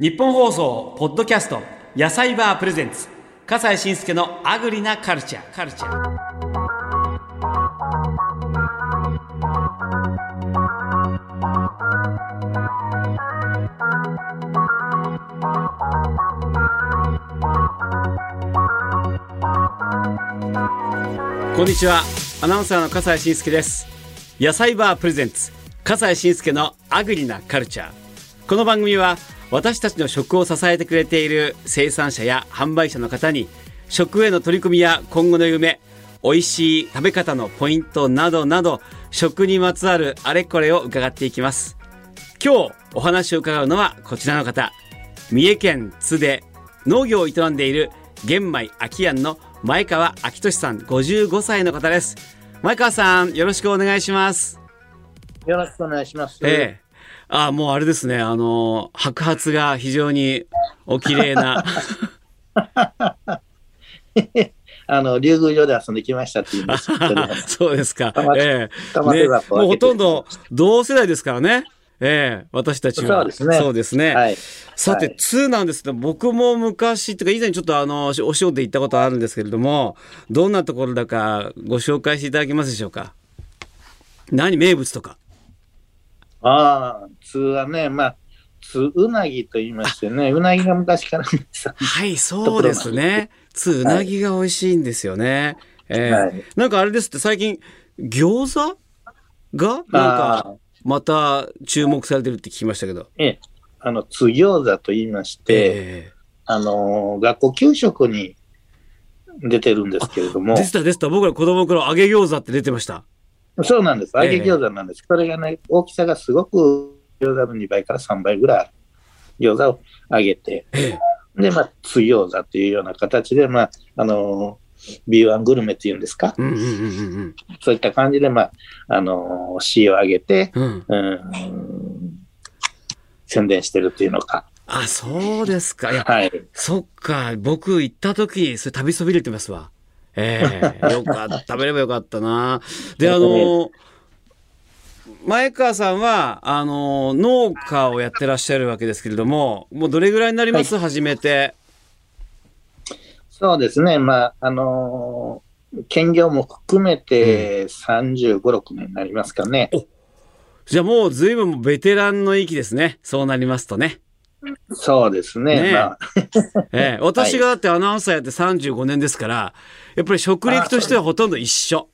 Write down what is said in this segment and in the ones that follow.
日本放送ポッドキャスト野菜バープレゼンツ。笠西慎介のアグリなカルチャーカルチャーこんにちは。アナウンサーの笠西慎介です。野菜バープレゼンツ。笠西慎介のアグリなカルチャーこの番組は私たちの食を支えてくれている生産者や販売者の方に食への取り組みや今後の夢美味しい食べ方のポイントなどなど食にまつわるあれこれを伺っていきます。今日お話を伺うのはこちらの方三重県津で農業を営んでいる玄米秋庵の前川明俊さん55歳の方です。前川さんよろしくお願いします。よろしくお願いします。ええあもうあれですね。あの白髪が非常にお綺麗な。あの、竜宮城で遊んできましたって言うんです そうですか。ええ。ねもうほとんど同世代ですからね。ええ私たちは。そうですね。そうですね、はい。さて、はい。2なんですけど、僕も昔っていうか、以前ちょっとあの、お仕事で行ったことあるんですけれども、どんなところだかご紹介していただけますでしょうか？何、名物とか？ああ、通はね、まあ、通うなぎと言いましてね、うなぎが昔から皆さんはい、そうですね。2、うなぎが美味しいんですよね。ええはいなんかあれですって、最近、餃子が、なんか、あまた注目されてるって聞きましたけど。ええ、あの、津餃子と言いまして、えあの、学校給食に出てるんですけれどもえで、したでした。僕ら子供の頃、揚げ餃子って出てました。そうなんです。揚ええげ餃子なんです。これがね、大きさがすごく餃子の2倍から3倍ぐらいある餃子を揚げて、ええで、まあ、津餃子っていうような形で、まあ、あの、B1 グルメっていうんですか、そういった感じで、まあ、あの、塩を揚げて、うん。うん。うん、宣伝してるっていうのか。あ、そうですか。いや、はい。そっか、僕行った時にそれ旅そびれてますわ。ええ よかった、食べればよかったな。で、あの、前川さんは、あの、農家をやってらっしゃるわけですけれども、もうどれぐらいになります、初めて。そうですね。まあ、あの兼業も含めて35、6年になりますかね。じゃあもう随分ベテランの域ですね。そうなりますとね。そうですね。ねえまあ、ええ私がだってアナウンサーやって35年ですから、やっぱり職歴としてはほとんど一緒。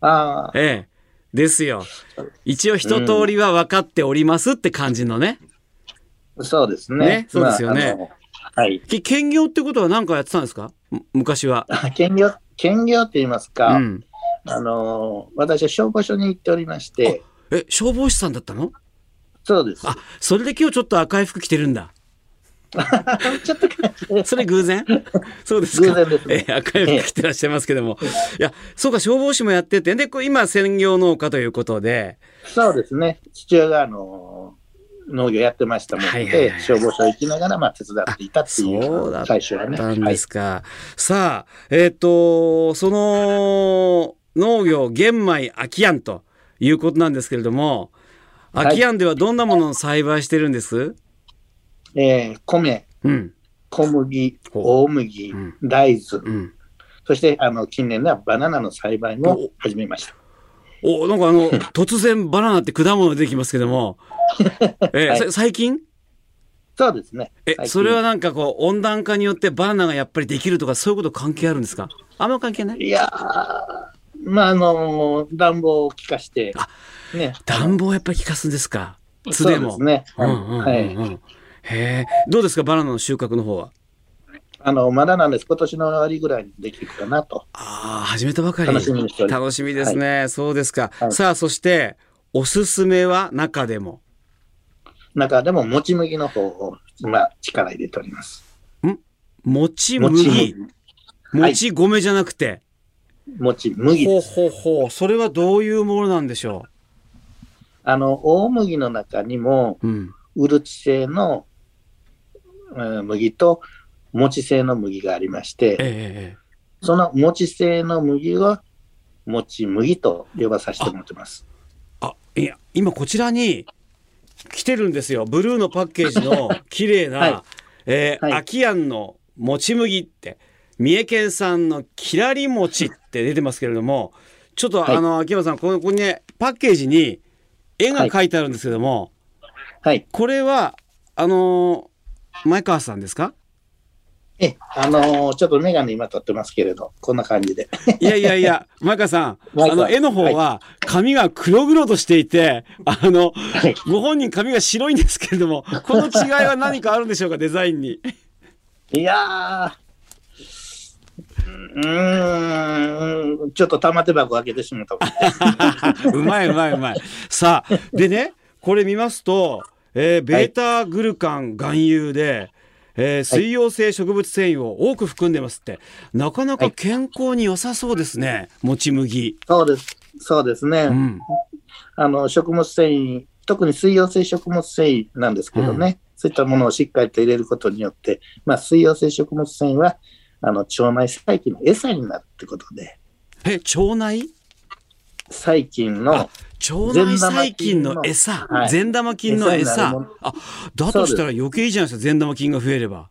ああ、ええ。ですよ。一応一通りは分かっておりますって感じのね。そうですね。ねそうですよねまあはい。け兼業ってことは何かやってたんですか？む昔は。兼業、兼業って言いますか、うん。あの、私は消防署に行っておりまして、え、消防士さんだったの？そうです。あ、それで今日ちょっと赤い服着てるんだ。ちょっと、それ偶然？そうですか。偶然ですね え赤い服着てらっしゃいますけども。いや、そうか、消防士もやってて、で、今専業農家ということで、そうですね。父親が、あの、農業やってましたもんで、はいはいはい消防署行きながら、まあ、手伝っていたっていう、そう最初はね。たんですか。さあ、えっ、と、その農業玄米空き庵ということなんですけれども、い。空き庵ではどんなものを栽培してるんです、はい。えー米、うん、小麦、ほ大麦、うん。大豆、うん。そして、あの、近年ではバナナの栽培も始めました。お、なんかあの、突然バナナって果物出てきますけども、えはい。さ最近？そうですね。え、それはなんかこう、温暖化によってバナナがやっぱりできるとか、そういうこと関係あるんですか？あんま関係ない？いやー、まあ、あの、暖房を効かしてあ、ね。暖房やっぱり効かすんですか？津そうでも。ですね。うんうんうんうんはい。へえ、どうですかバナナの収穫の方は？あの、まだなんです。今年の終わりぐらいにできるかなと。ああ、始めたばかり。楽しみにしております楽しみですね。そうですか。はいさあ、そして、おすすめは中でも？中でも、もち麦の方を、まあ、力入れております。もちもち麦。麦。もち米じゃなくて？もち麦ほうです。ほうほう。それはどういうものなんでしょあの、大麦の中にも、う。るち製の、うん麦と、もち製の麦がありまして、えええそのもち製の麦は、もち麦と呼ばさせてもらってます。えあ、いや、今こちらに、来てるんですよ。ブルーのパッケージの 綺麗な、はいえーはい秋庵のもち麦って、三重県産のきらり餅って出てますけれども、ちょっと、はいあの、秋山さん、ここここにね、パッケージに絵が描いてあるんですけども、はい。これは、あのー前川さんですか？え、あのーちょっとメガネ今撮ってますけれど、こんな感じで。いやいやいや、前川さん、あの、絵の方は、髪が黒々としていて、あの、はい。ご本人髪が白いんですけれども、この違いは何かあるんでしょうか、デザインに。いやー、うーん、ちょっと玉手箱開けてしまった。うまいうまいうまい。さあ、でね、これ見ますと、えーベータグルカン含有で、えー水溶性植物繊維を多く含んでますって、なかなか健康に良さそうですね、もち麦。そうです。そうですね。うん。あの、食物繊維、特に水溶性食物繊維なんですけどね、そういったものをしっかりと入れることによって、まあ、水溶性食物繊維は、あの、腸内細菌の餌になるってことで、え、腸内？細菌の、腸内細菌の餌、はい善玉菌の餌。あ、だとしたら余計いいじゃないですか、善玉菌が増えれば。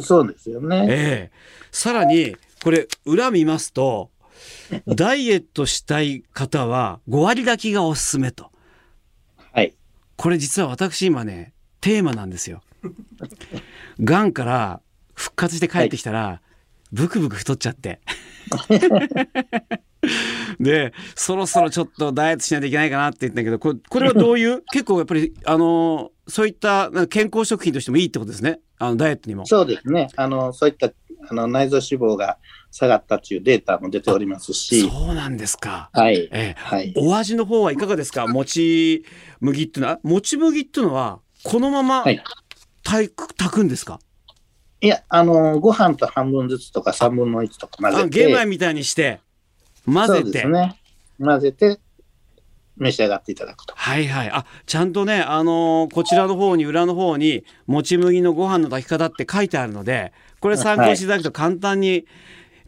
そうですよね。ええさらに、これ、裏見ますと、ダイエットしたい方は5割炊きがおすすめと。はい。これ実は私今ね、テーマなんですよ。がんから復活して帰ってきたら、ブクブク太っちゃって。で、そろそろちょっとダイエットしないといけないかなって言ったんだけど、これこれはどういう？結構やっぱり、あのそういった健康食品としてもいいってことですね。あの、ダイエットにも。そうですね。あの、そういった、あの、内臓脂肪が下がったというデータも出ておりますし、そうなんですか。はい。ええはい。お味の方はいかがですか？もち麦っていうのは、もち麦っていうのは、このままはい炊く炊くんですか？いや、あの、ご飯と半分ずつとか3分の1とか混あぜて、玄米みたいにして、混そうぜて。ですね。混ぜて、召し上がっていただくと。はいはい。あ、ちゃんとね、あのーこちらの方に、裏の方に、もち麦のご飯の炊き方って書いてあるので、これ参考にしていただくと簡単に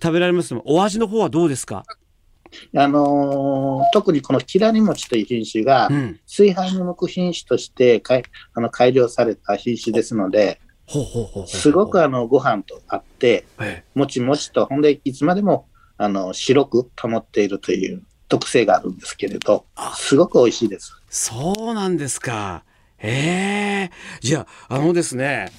食べられますので、お味の方はどうですか？あのー特にこのキラリ餅という品種がう、ん。炊飯に向く品種としてかいあの改良された品種ですので。すごくあのご飯と合って、ええ。もちもちと、ほんでいつまでもあの白く保っているという特性があるんですけれどあ、すごく美味しいです。そうなんですか。ええ。じゃあ、あのですね、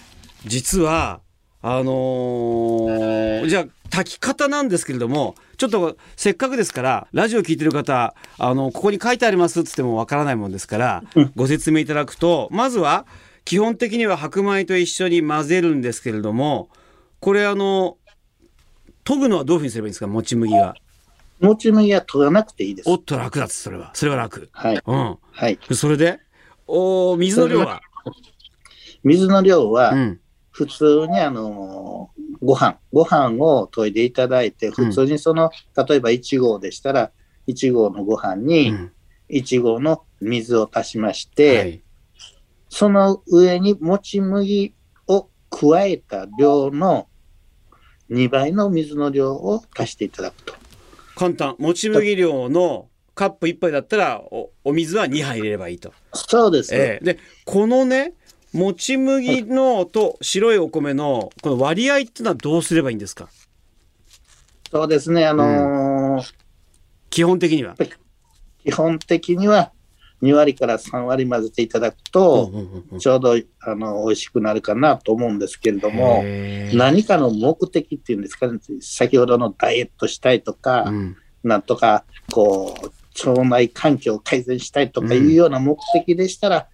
実は、あのーじゃあ、炊き方なんですけれども、ちょっとせっかくですから、ラジオ聞いてる方、あの、ここに書いてありますっつってもわからないもんですから、ご説明いただくと、まずは、基本的には白米と一緒に混ぜるんですけれども、これあの、研ぐのはどういうふうにすればいいんですか、もち麦は。もち麦は取らなくていいですお。っと楽だそれは。それは楽。はい。うん。はい。それで、お水の量は？水の量は、うん。普通にあのーご飯、ご飯を研いでいただいて、普通にその、例えば1合でしたら、1合のご飯うにん1合の水を足しまして、はい。その上にもち麦を加えた量の2倍の水の量を足していただくと。簡単。もち麦量のカップ1杯だったらお、お水は2杯入れればいいと。そうです。ええで、このね、もち麦のと白いお米のこの割合っていうのはどうすればいいんですか？そうですね。あのー基本的には。基本的には2割から3割混ぜていただくと、ちょうどあの美味しくなるかなと思うんですけれども、何かの目的っていうんですかね、先ほどのダイエットしたいとか、うん。なんとか、こう、腸内環境を改善したいとかいうような目的でしたら、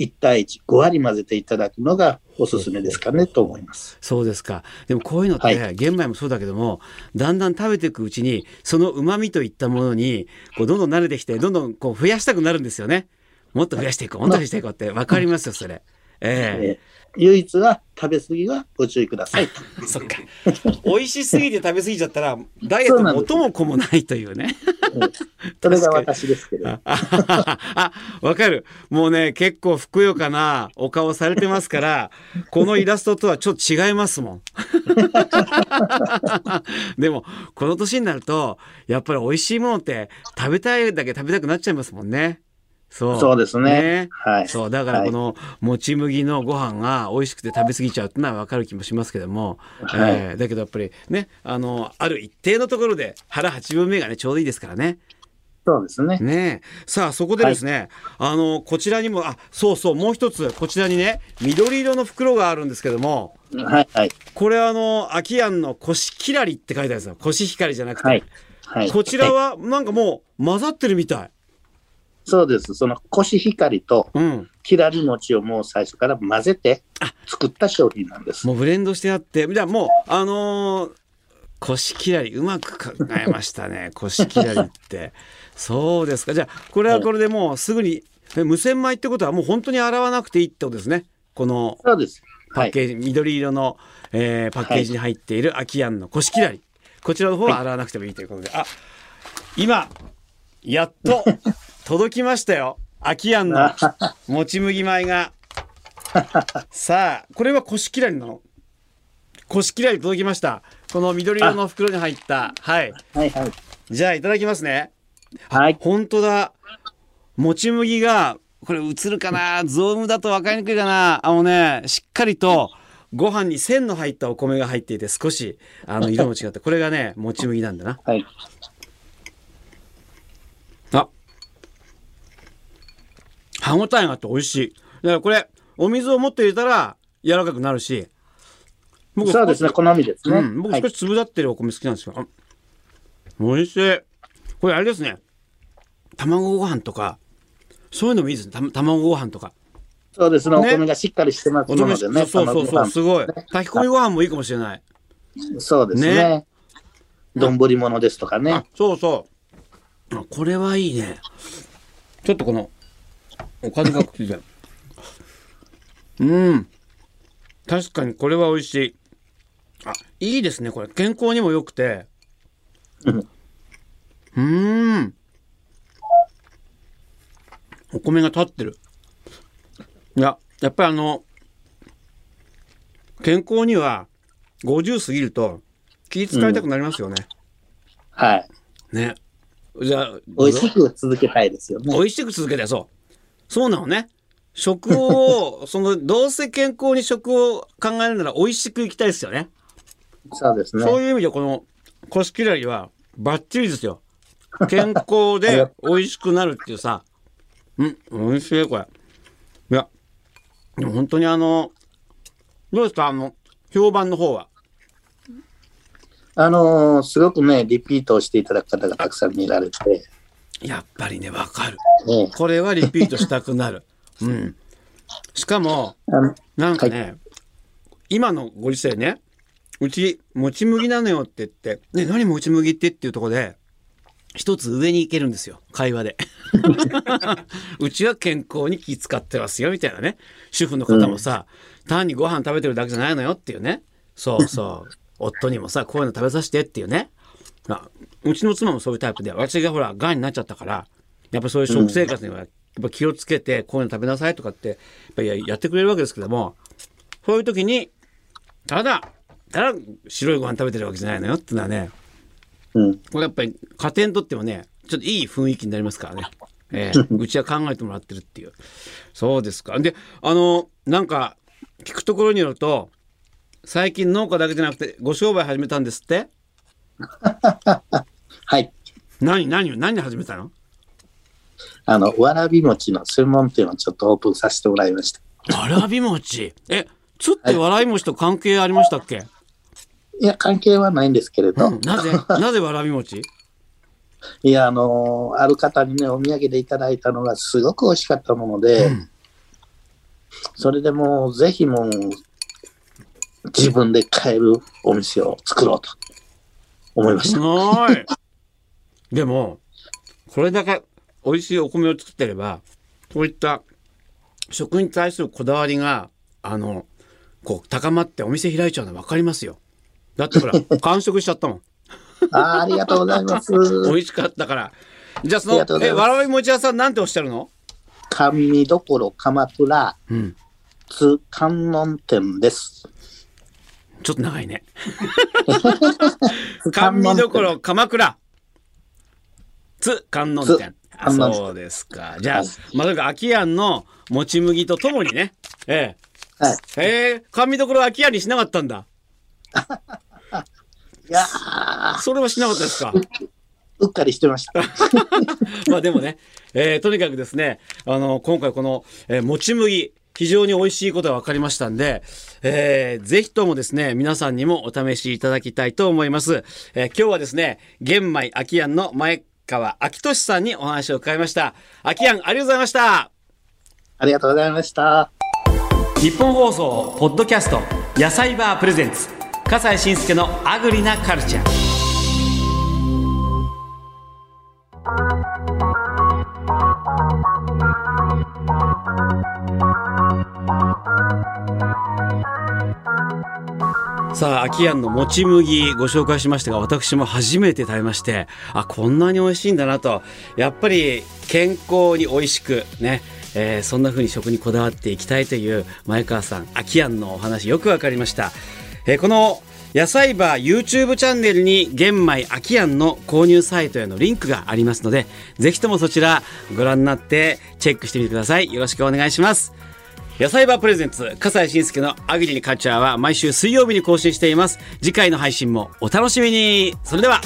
1対1、5割混ぜていただくのがおすすめですかねと思います。そうですか。でもこういうのって、はい玄米もそうだけども、だんだん食べていくうちに、その旨味といったものに、こうどんどん慣れてきて、どんどんこう増やしたくなるんですよね。もっと増やしていこう、もっと増やしていこうって、わかりますよ、それ。えええー唯一は食べ過ぎはご注意くださいと。そっか。美味しすぎて食べ過ぎちゃったら、ダイエット元も子もないというね。うんそれが私ですけれど。あわかる。もうね、結構ふくよかなお顔されてますから、このイラストとはちょっと違いますもん。でも、この年になると、やっぱり美味しいものって食べたいだけ食べたくなっちゃいますもんね。そうそうですね。はい。そうだからこのもち麦のご飯が美味しくて食べ過ぎちゃうってのは分かる気もしますけども、はいえーだけどやっぱりねあのある一定のところで腹8分目がねちょうどいいですからね。そうですね。ねえさあそこでですね、あのこちらにもあそうそうもう一つこちらにね緑色の袋があるんですけどもはいはい。これあの秋やんのコシキラリって書いてあるんですよコシヒカリじゃなくて、はい。はい。こちらはいはなんかもう混ざってるみたい。そうです。そのコシヒカリとうん、キラリ餅をもう最初から混ぜて作った商品なんです。もうブレンドしてあって。じゃあもうあのー、コシキラリうまく考えましたね。コシキラリって。そうですか。じゃあこれはこれでもうすぐにえ無洗米ってことはもう本当に洗わなくていいってことですね。このそうです。はい。パッケージ、緑色の、えーパッケージに入っているアキアンのコシキラリこちらの方は洗わなくてもいいということで、あ今やっと 届きましたよ。アキアンのもち麦米が。さあこれはコシキラリなの？コシキラリ届きました。この緑色の袋に入った。はい。はいはい。じゃあいただきますね。はい。本当だ。もち麦がこれ映るかな？ゾームだと分かりにくいかな？あのねしっかりとご飯に線の入ったお米が入っていて少しあの色も違ってこれがねもち麦なんだな。はい。あ歯ごたえがあって美味しいだからこれお水をもっと入れたら柔らかくなるし僕そうですね。好みですね。うん、僕はい少し粒立ってるお米好きなんですよ。あ美味しい。これあれですね。卵ご飯とか、そういうのもいいですね。た卵ご飯とか。そうですね。おね米がしっかりしてますのでね。そうそうそうすごい。炊き込みご飯もいいかもしれない。そうですねね。丼物ですとかねあ。、そうそう。あこれはいいね。ちょっとこの、おかずがくっついてる。うん。確かにこれは美味しい。あ、いいですね。これ健康にも良くて。うんうーん。お米が立ってる。いや、やっぱりあの、健康には50過ぎると気使いたくなりますよね。はい。ね。じゃあ、美味しく続けたいですよね。美味しく続けてそう。そうなのね。食を、その、どうせ健康に食を考えるなら美味しくいきたいですよね。そうですね。そういう意味でこの、コシキラリはバッチリですよ。健康で美味しくなるっていうさ。うん、美味しい、これ。いや、本当にあの、どうですか？あの、評判の方は？あのーすごくね、リピートをしていただく方がたくさん見られて、やっぱりね、わかる。ね、これはリピートしたくなる。うん。しかも、なんかね、今のご時世ね、うち、もち麦なのよって言って、ね、何もち麦ってっていうところで、一つ上に行けるんですよ、会話で。うちは健康に気使ってますよ、みたいなね。主婦の方もさ、単にご飯食べてるだけじゃないのよっていうね。そうそう。夫にもさ、こういうの食べさせてっていうね。あうちの妻もそういうタイプで、私がほら、癌になっちゃったから、やっぱそういう食生活には、やっぱ気をつけて、こういうの食べなさいとかって、やっぱりややってくれるわけですけども、そういう時に、ただ、ただ白いご飯食べてるわけじゃないのよっていうのはね、うん。これやっぱり家庭にとってもね、ちょっといい雰囲気になりますからね。ええ うちは考えてもらってるっていう。そうですか。で、あの、なんか、聞くところによると、最近農家だけじゃなくて、ご商売始めたんですって はい。何、何、何始めたの？あの、わらび餅の専門店をちょっとオープンさせてもらいました。わらび餅？え、つってわらび餅と関係ありましたっけ、いや、関係はないんですけれど、うん、なぜなぜわらび餅？いや、あのある方にね、お土産でいただいたのがすごく美味しかったもので、うんそれでもう、ぜひもう、自分で買えるお店を作ろうと思いましすた。ごい。でも、これだけ美味しいお米を作ってれば、こういった食に対するこだわりが、あの、こう、高まってお店開いちゃうの分かりますよ。だってほら、完食しちゃったもん。あーありがとうございます。美味しかったから。じゃあその、え、わらび餅屋さんなんておっしゃるの？甘味どころ鎌倉うん。津観音店です。ちょっと長いね。甘味どころ鎌倉。津観音店。あそうですか。じゃあ、はいまあ、とにかく秋やんのもち麦とともにね、えはい。えええ甘味どころ秋やんにしなかったんだ。いやーそれはしなかったですか。うっかりしてました。まあでもね、えーとにかくですね、あの、今回この、えーもち麦、非常に美味しいことが分かりましたんで、えーぜひともですね、皆さんにもお試しいただきたいと思います。えー今日はですね、玄米秋やんの前川秋俊さんにお話を伺いました。秋やん、ありがとうございました。ありがとうございました。日本放送、ポッドキャスト、野菜バープレゼンツ、笠西慎介のアグリなカルチャー。さあ、秋やんのもち麦ご紹介しましたが、私も初めて食べまして、あ、こんなに美味しいんだなと。やっぱり健康に美味しくね、えーそんな風に食にこだわっていきたいという前川さん、秋やんのお話よくわかりました。えーこの野菜バー YouTube チャンネルに玄米秋やんの購入サイトへのリンクがありますので、ぜひともそちらご覧になってチェックしてみてください。よろしくお願いします。野菜バープレゼンツ、笠西慎介のアグリにカルチャーは毎週水曜日に更新しています。次回の配信もお楽しみに。それでは。